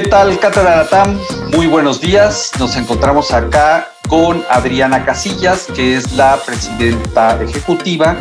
¿Qué tal, Cátedra Latam? Muy buenos días. Nos encontramos acá con Adriana Casillas, que es la presidenta ejecutiva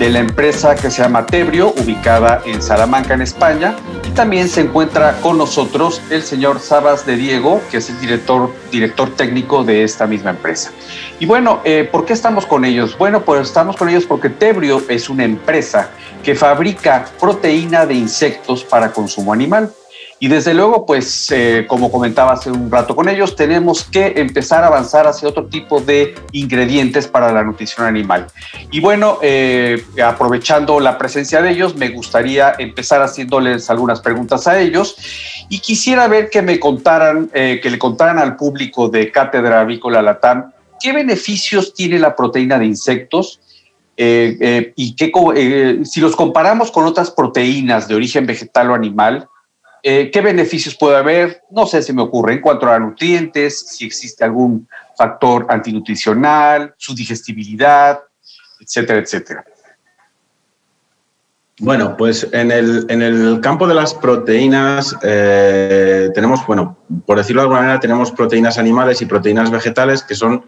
de la empresa que se llama Tebrio, ubicada en Salamanca, en España. Y también se encuentra con nosotros el señor Sabas de Diego, que es el director, director técnico de esta misma empresa. Y bueno, eh, ¿por qué estamos con ellos? Bueno, pues estamos con ellos porque Tebrio es una empresa que fabrica proteína de insectos para consumo animal. Y desde luego, pues, eh, como comentaba hace un rato con ellos, tenemos que empezar a avanzar hacia otro tipo de ingredientes para la nutrición animal. Y bueno, eh, aprovechando la presencia de ellos, me gustaría empezar haciéndoles algunas preguntas a ellos. Y quisiera ver que me contaran, eh, que le contaran al público de Cátedra Avícola Latam, qué beneficios tiene la proteína de insectos y qué, si los comparamos con otras proteínas de origen vegetal o animal, eh, ¿Qué beneficios puede haber? No sé, si me ocurre en cuanto a nutrientes, si existe algún factor antinutricional, su digestibilidad, etcétera, etcétera. Bueno, pues en el, en el campo de las proteínas eh, tenemos, bueno, por decirlo de alguna manera, tenemos proteínas animales y proteínas vegetales que son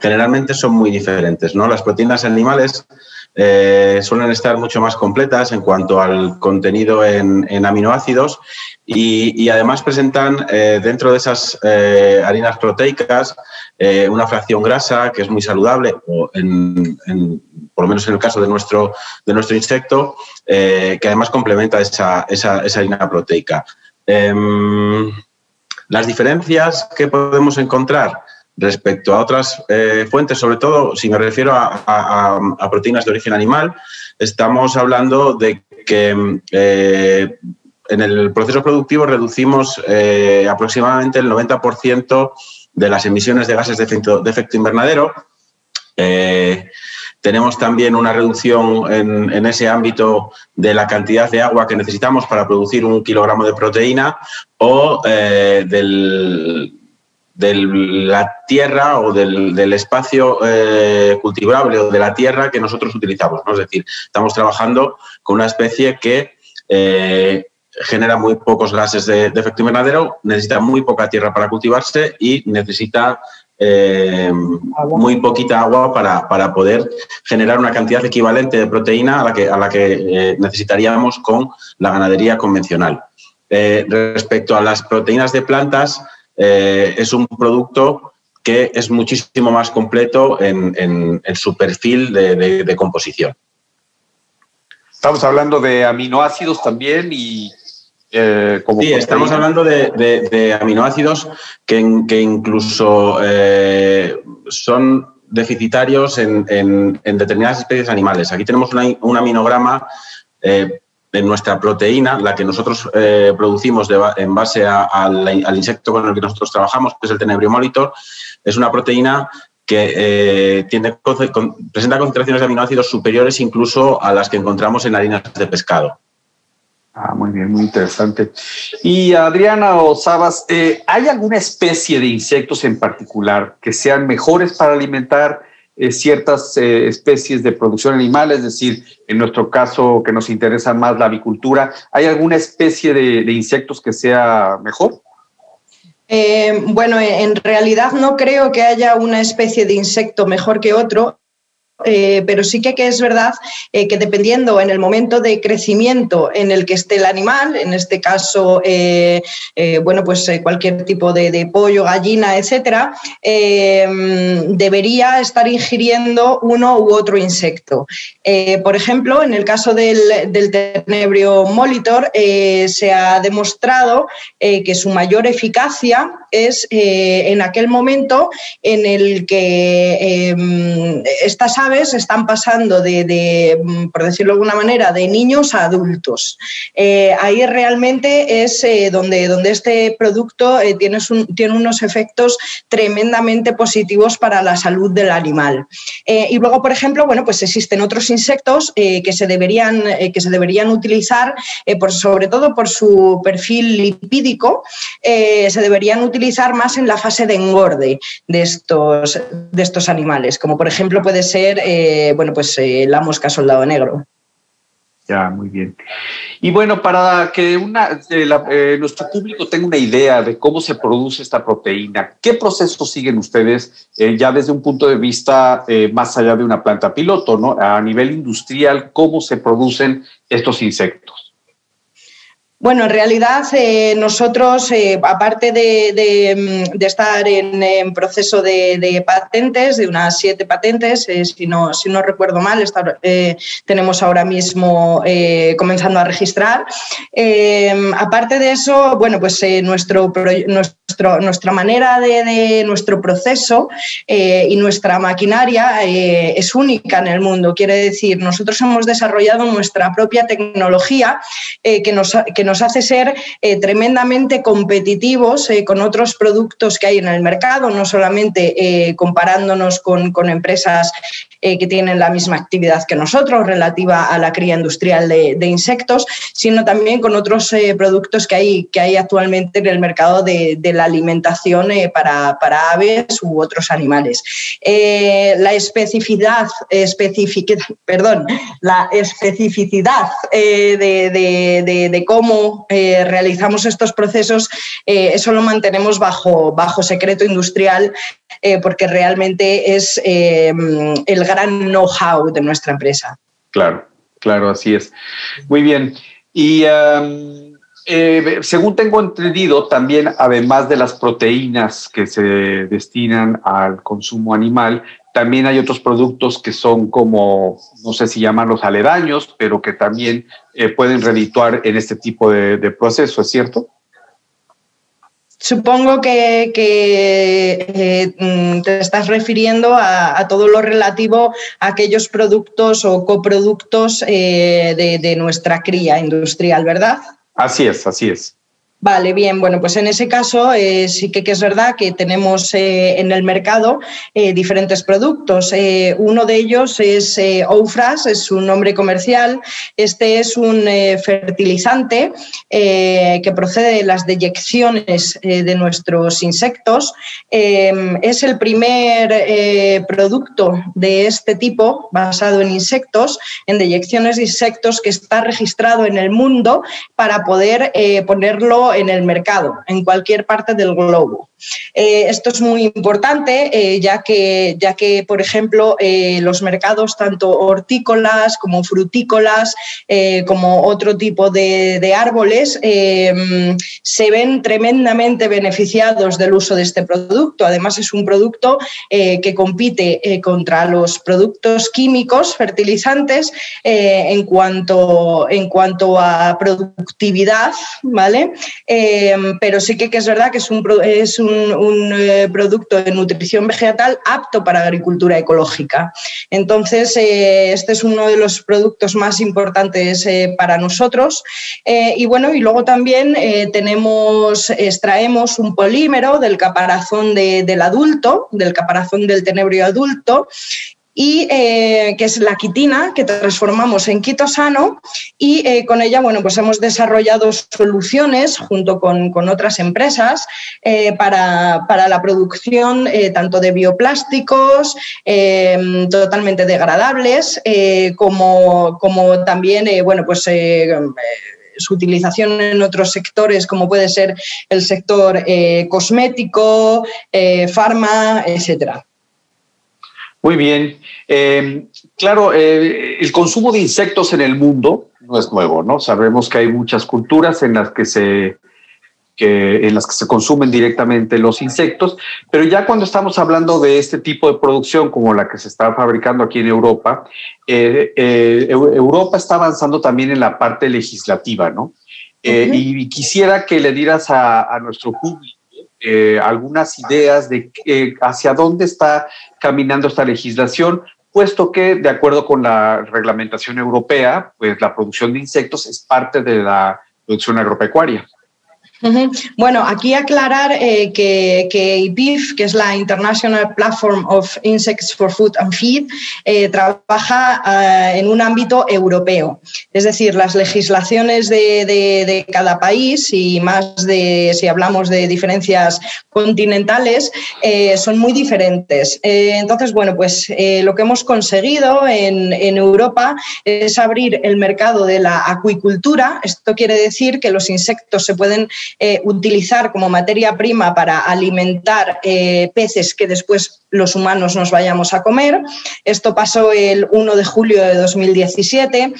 generalmente son muy diferentes, ¿no? Las proteínas animales eh, suelen estar mucho más completas en cuanto al contenido en, aminoácidos y, además presentan eh, dentro de esas eh, harinas proteicas una fracción grasa que es muy saludable, por lo menos en el caso de nuestro, de nuestro insecto, que además complementa esa, esa, esa harina proteica. Em, las diferencias que podemos encontrar Respecto a otras eh, fuentes, sobre todo si me refiero a, proteínas de origen animal, estamos hablando de que eh, en el proceso productivo reducimos eh, aproximadamente el 90% de las emisiones de gases de efecto, invernadero. tenemos también una reducción en, en, ese ámbito de la cantidad de agua que necesitamos para producir un kilogramo de proteína o del, de la tierra o del, espacio eh, cultivable o de la tierra que nosotros utilizamos. Es decir, estamos trabajando con una especie que eh, genera muy pocos gases de, efecto invernadero, necesita muy poca tierra para cultivarse y necesita eh, muy poquita agua para, poder generar una cantidad equivalente de proteína a la que, a la que necesitaríamos con la ganadería convencional. respecto a las proteínas de plantas, eh, es un producto que es muchísimo más completo en, su perfil de, composición. Estamos hablando de aminoácidos también y... Eh, sí, estamos hablando de, aminoácidos que, incluso eh, son deficitarios en, determinadas especies animales. Aquí tenemos un aminograma en nuestra proteína, la que nosotros eh, producimos en base al insecto con el que nosotros trabajamos, que es el Tenebrio molitor, es una proteína que eh, presenta concentraciones de aminoácidos superiores incluso a las que encontramos en harinas de pescado. Ah, muy bien, muy interesante. Y Adriana o Sabas, eh, ¿hay alguna especie de insectos en particular que sean mejores para alimentar eh, ciertas eh, especies de producción animal, es decir, en nuestro caso que nos interesa más la avicultura, ¿hay alguna especie de, insectos que sea mejor? Eh, bueno, en realidad no creo que haya una especie de insecto mejor que otro. Eh, pero sí que, es verdad eh, que dependiendo en el momento de crecimiento en el que esté el animal, en este caso, eh, bueno, pues cualquier tipo de, pollo, gallina, etcétera, debería estar ingiriendo uno u otro insecto. por ejemplo, en el caso del, del tenebrio molitor, se ha demostrado que su mayor eficacia es en aquel momento en el que estas aves están pasando de, mm, por decirlo de alguna manera, de niños a adultos. Eh, ahí realmente es eh, donde, donde este producto eh, tiene, tiene, unos efectos tremendamente positivos para la salud del animal. y luego, por ejemplo, bueno, pues existen otros insectos que, se deberían, que se deberían utilizar, por, sobre todo por su perfil lipídico, se deberían utilizar más en la fase de engorde de estos, de estos animales, como por ejemplo puede ser eh, bueno, pues eh, la mosca soldado negro. Ya, muy bien. Y bueno, para que eh, nuestro público tenga una idea de cómo se produce esta proteína, ¿qué proceso siguen ustedes ya desde un punto de vista más allá de una planta piloto, ¿no? A nivel industrial, ¿cómo se producen estos insectos? Bueno, en realidad eh, nosotros, eh, aparte de, mm, estar en, proceso de, patentes, de unas siete patentes, eh, si, no, si no recuerdo mal, tenemos ahora mismo comenzando a registrar. aparte de eso, bueno, pues nuestro, nuestro, nuestra manera de, nuestro proceso y nuestra maquinaria es única en el mundo. Quiere decir, nosotros hemos desarrollado nuestra propia tecnología que nos, que nos hace ser eh, tremendamente competitivos eh, con otros productos que hay en el mercado, no solamente eh, comparándonos con, empresas que tienen la misma actividad que nosotros relativa a la cría industrial de, insectos, sino también con otros productos que hay, que hay actualmente en el mercado de, la alimentación para, aves u otros animales. la especificidad, perdón, la especificidad de cómo eh, realizamos estos procesos, eh, eso lo mantenemos bajo, bajo secreto industrial eh, porque realmente es el gran know-how de nuestra empresa. Claro, claro, así es. Muy bien. Y según tengo entendido, también además de las proteínas que se destinan al consumo animal, también hay otros productos que son como, no sé si llaman aledaños, pero que también eh, pueden redituar en este tipo de, proceso, ¿es cierto? Supongo que, eh, mm, te estás refiriendo a, todo lo relativo a aquellos productos o coproductos eh, de nuestra cría industrial, ¿verdad? Así es, así es. Vale, bien, bueno, pues en ese caso eh, sí que, es verdad que tenemos eh, en el mercado eh, diferentes productos. uno de ellos es Oufras, es un nombre comercial. Este es un fertilizante que procede de las deyecciones de nuestros insectos. es el primer producto de este tipo basado en insectos, en deyecciones de insectos, que está registrado en el mundo para poder ponerlo en el mercado, en cualquier parte del globo. Eh, esto es muy importante, eh, ya, que, ya que, por ejemplo, eh, los mercados, tanto hortícolas como frutícolas, como otro tipo de, árboles, se ven tremendamente beneficiados del uso de este producto. Además, es un producto que compite contra los productos químicos, fertilizantes, en, cuanto, en cuanto a productividad, ¿vale? Pero sí que, es verdad que es un, es un, eh, producto de nutrición vegetal apto para agricultura ecológica. Entonces, eh, este es uno de los productos más importantes eh, para nosotros. y bueno, y luego también tenemos, extraemos un polímero del caparazón del adulto, del caparazón del tenebrio adulto, y eh, que es la quitina que transformamos en quitosano y eh, con ella bueno, pues hemos desarrollado soluciones junto con, otras empresas eh, para, la producción tanto de bioplásticos totalmente degradables como, como también bueno, pues, su utilización en otros sectores como puede ser el sector cosmético, farma, etcétera. Muy bien. Eh, claro, eh, el consumo de insectos en el mundo no es nuevo, ¿no? Sabemos que hay muchas culturas en las que se en las que se consumen directamente los insectos, pero ya cuando estamos hablando de este tipo de producción como la que se está fabricando aquí en Europa, eh, Europa está avanzando también en la parte legislativa, ¿no? Y quisiera que le dieras a, a nuestro público eh, algunas ideas de hacia dónde está caminando esta legislación, puesto que, de acuerdo con la reglamentación europea, pues la producción de insectos es parte de la producción agropecuaria. Bueno, aquí aclarar eh, que, que, IPIF, que es la International Platform of Insects for Food and Feed, eh, trabaja eh, en un ámbito europeo. Es decir, las legislaciones de, cada país y más de, si hablamos de diferencias continentales eh, son muy diferentes. Eh, entonces, bueno, pues eh, lo que hemos conseguido en, Europa es abrir el mercado de la acuicultura. Esto quiere decir que los insectos se pueden utilizar como materia prima para alimentar peces que después los humanos nos vayamos a comer. Esto pasó el 1 de julio de 2017.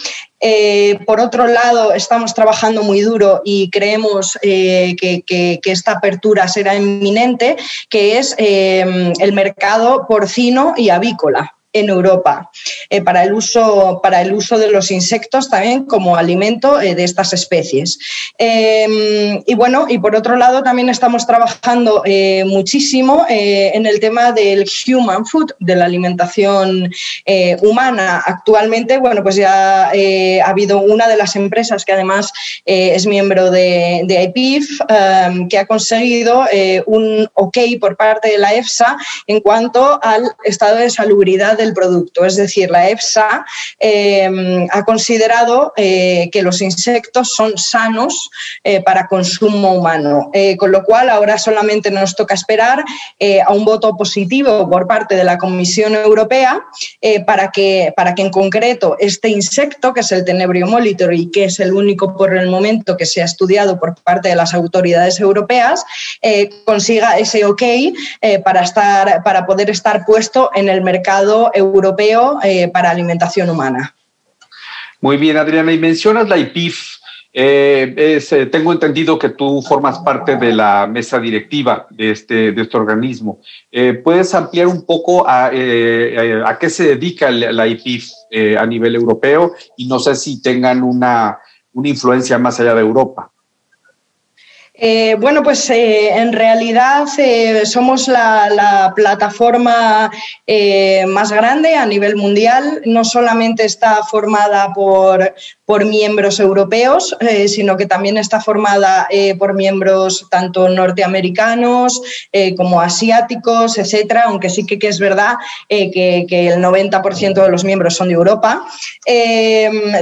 Por otro lado, estamos trabajando muy duro y creemos que, que, esta apertura será en inminente, que es eh, el mercado porcino y avícola en Europa eh, para, el uso, para el uso de los insectos también como alimento eh, de estas especies. Em, y bueno, y por otro lado también estamos trabajando eh, muchísimo en el tema del human food, de la alimentación humana. Actualmente, bueno, pues ya ha habido una de las empresas que además es miembro de, de IPIF, em, que ha conseguido un ok por parte de la EFSA en cuanto al estado de salubridad del producto. Es decir, la EFSA em, ha considerado eh, que los insectos son sanos eh, para consumo humano, eh, con lo cual ahora solamente nos toca esperar a un voto positivo por parte de la Comisión Europea para, que, para que en concreto este insecto, que es el Tenebrio molitor y que es el único por el momento que se ha estudiado por parte de las autoridades europeas, consiga ese ok para, estar, para poder estar puesto en el mercado Europeo eh, para Alimentación Humana. Muy bien, Adriana, y mencionas la IPIF. Eh, eh, tengo entendido que tú formas parte de la mesa directiva de este, de este organismo. ¿Puedes ampliar un poco a, qué se dedica la IPIF a nivel europeo? Y no sé si tengan una, una influencia más allá de Europa. Eh, bueno, pues eh, en realidad eh, somos la, plataforma más grande a nivel mundial. No solamente está formada por, por miembros europeos, sino que también está formada por miembros tanto norteamericanos como asiáticos, etcétera, aunque sí que, es verdad que, el 90% de los miembros son de Europa.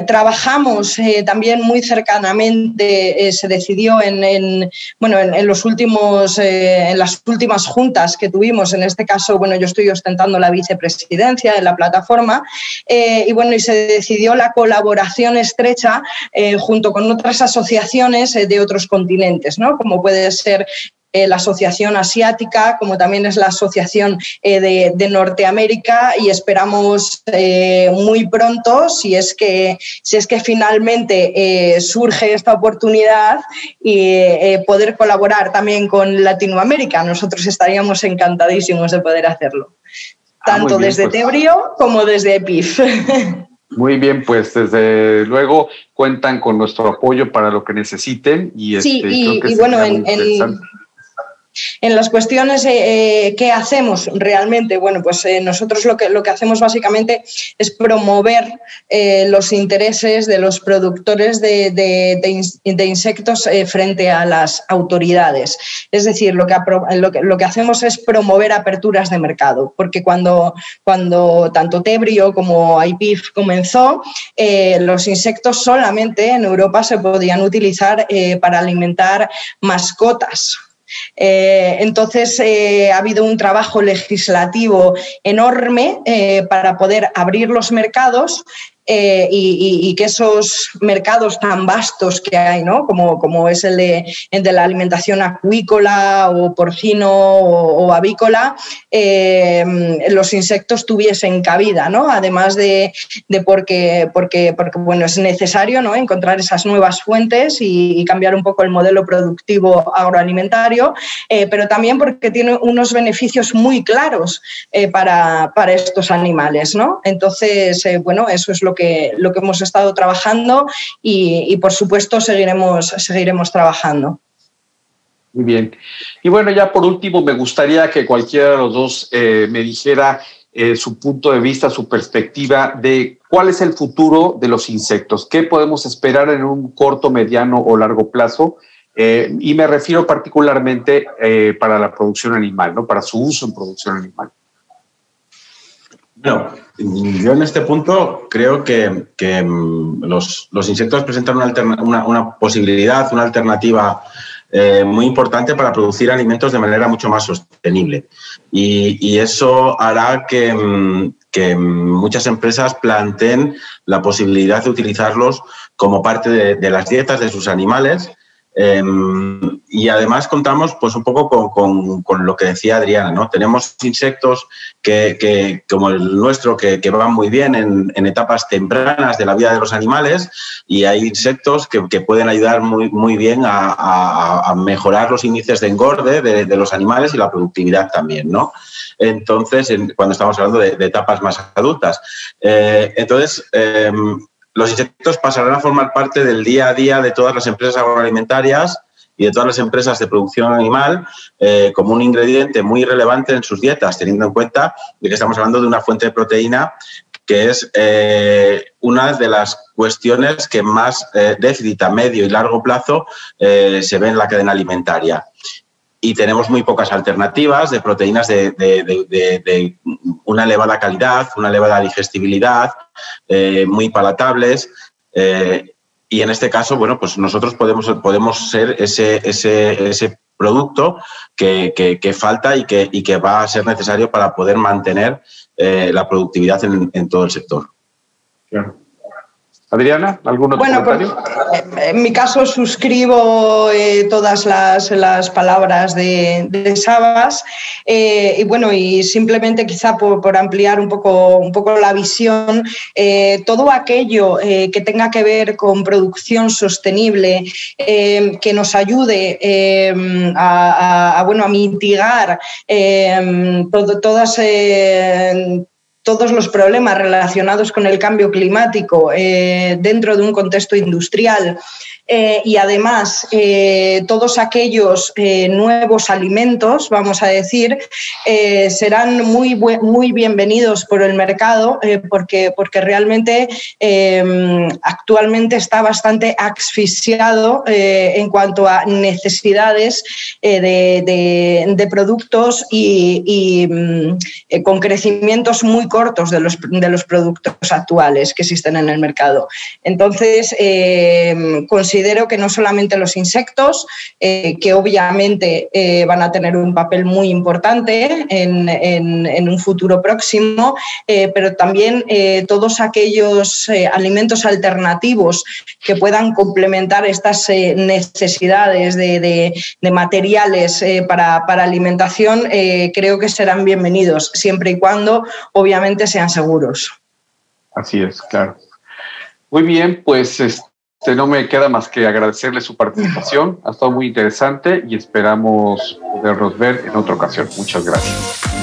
trabajamos también muy cercanamente, se decidió en bueno, en, los últimos, eh, en las últimas juntas que tuvimos, en este caso, bueno, yo estoy ostentando la vicepresidencia de la plataforma, eh, y bueno, y se decidió la colaboración estrecha eh, junto con otras asociaciones de otros continentes, ¿no? Como puede ser eh, la Asociación Asiática, como también es la Asociación eh, de, Norteamérica y esperamos eh, muy pronto, si es que, si es que finalmente surge esta oportunidad, y poder colaborar también con Latinoamérica. Nosotros estaríamos encantadísimos de poder hacerlo, ah, tanto desde pues. Tebrio como desde EPIF. Muy bien, pues desde luego cuentan con nuestro apoyo para lo que necesiten y, sí, este, y, bueno, en, en las cuestiones eh, eh, que hacemos realmente, bueno, pues eh, nosotros lo que, lo que hacemos básicamente es promover los intereses de los productores de, insectos frente a las autoridades. Es decir, lo que, lo que, hacemos es promover aperturas de mercado, porque cuando, cuando tanto Tebrio como IPIF comenzó, los insectos solamente en Europa se podían utilizar para alimentar mascotas eh, entonces, eh, ha habido un trabajo legislativo enorme eh, para poder abrir los mercados eh, y, que esos mercados tan vastos que hay, ¿no? como, como es el de, de la alimentación acuícola o porcino o, avícola, eh, los insectos tuviesen cabida, ¿no? además de, de porque, porque, porque, bueno, es necesario ¿no? encontrar esas nuevas fuentes y, cambiar un poco el modelo productivo agroalimentario, eh, pero también porque tiene unos beneficios muy claros para, para, estos animales. ¿no? Entonces, bueno, eso es lo lo que hemos estado trabajando y, por supuesto seguiremos, seguiremos trabajando. Muy bien. Y bueno, ya por último, me gustaría que cualquiera de los dos eh, me dijera eh, su punto de vista, su perspectiva de cuál es el futuro de los insectos, qué podemos esperar en un corto, mediano o largo plazo. Eh, y me refiero particularmente para la producción animal, ¿no? para su uso en producción animal. No, yo en este punto creo que, mm, los, insectos presentan una, una, posibilidad, una alternativa eh, muy importante para producir alimentos de manera mucho más sostenible. Y, eso hará que, mm, que, muchas empresas planteen la posibilidad de utilizarlos como parte de las dietas de sus animales Em, y además contamos pues un poco con, con, lo que decía Adriana, ¿no? Tenemos insectos que, que como el nuestro que, que van muy bien en, etapas tempranas de la vida de los animales y hay insectos que, pueden ayudar muy, muy bien a, mejorar los índices de engorde de, los animales y la productividad también, ¿no? Entonces, cuando estamos hablando de, etapas más adultas. Eh, entonces, eh, los insectos pasarán a formar parte del día a día de todas las empresas agroalimentarias y de todas las empresas de producción animal eh, como un ingrediente muy relevante en sus dietas, teniendo en cuenta que estamos hablando de una fuente de proteína que es eh, una de las cuestiones que más eh, déficit a medio y largo plazo se ve en la cadena alimentaria y tenemos muy pocas alternativas de proteínas de, una elevada calidad, una elevada digestibilidad, eh, muy palatables. Eh, y en este caso, bueno, pues nosotros podemos, podemos ser ese, ese, ese producto que, que, falta y que, y que va a ser necesario para poder mantener eh, la productividad en, en todo el sector. Claro. Adriana, ¿algún otro bueno, pues, eh, en mi caso suscribo eh, todas las, las, palabras de, de Sabas eh, y bueno, y simplemente quizá por, por, ampliar un poco, un poco la visión, todo aquello que tenga que ver con producción sostenible, que nos ayude a, a, bueno, a mitigar todo, todas todos los problemas relacionados con el cambio climático eh, dentro de un contexto industrial eh, y además eh, todos aquellos nuevos alimentos, vamos a decir, serán muy, muy bienvenidos por el mercado porque, porque realmente actualmente está bastante asfixiado en cuanto a necesidades de, productos y, mm, con crecimientos muy cortos de los, de los productos actuales que existen en el mercado. Entonces, considero considero que no solamente los insectos, eh, que obviamente eh, van a tener un papel muy importante en, un futuro próximo, eh, pero también todos aquellos alimentos alternativos que puedan complementar estas necesidades de, materiales para, para, alimentación, creo que serán bienvenidos, siempre y cuando obviamente sean seguros. Así es, claro. Muy bien, pues este, no me queda más que agradecerle su participación. Ha estado muy interesante y esperamos podernos ver en otra ocasión. Muchas gracias.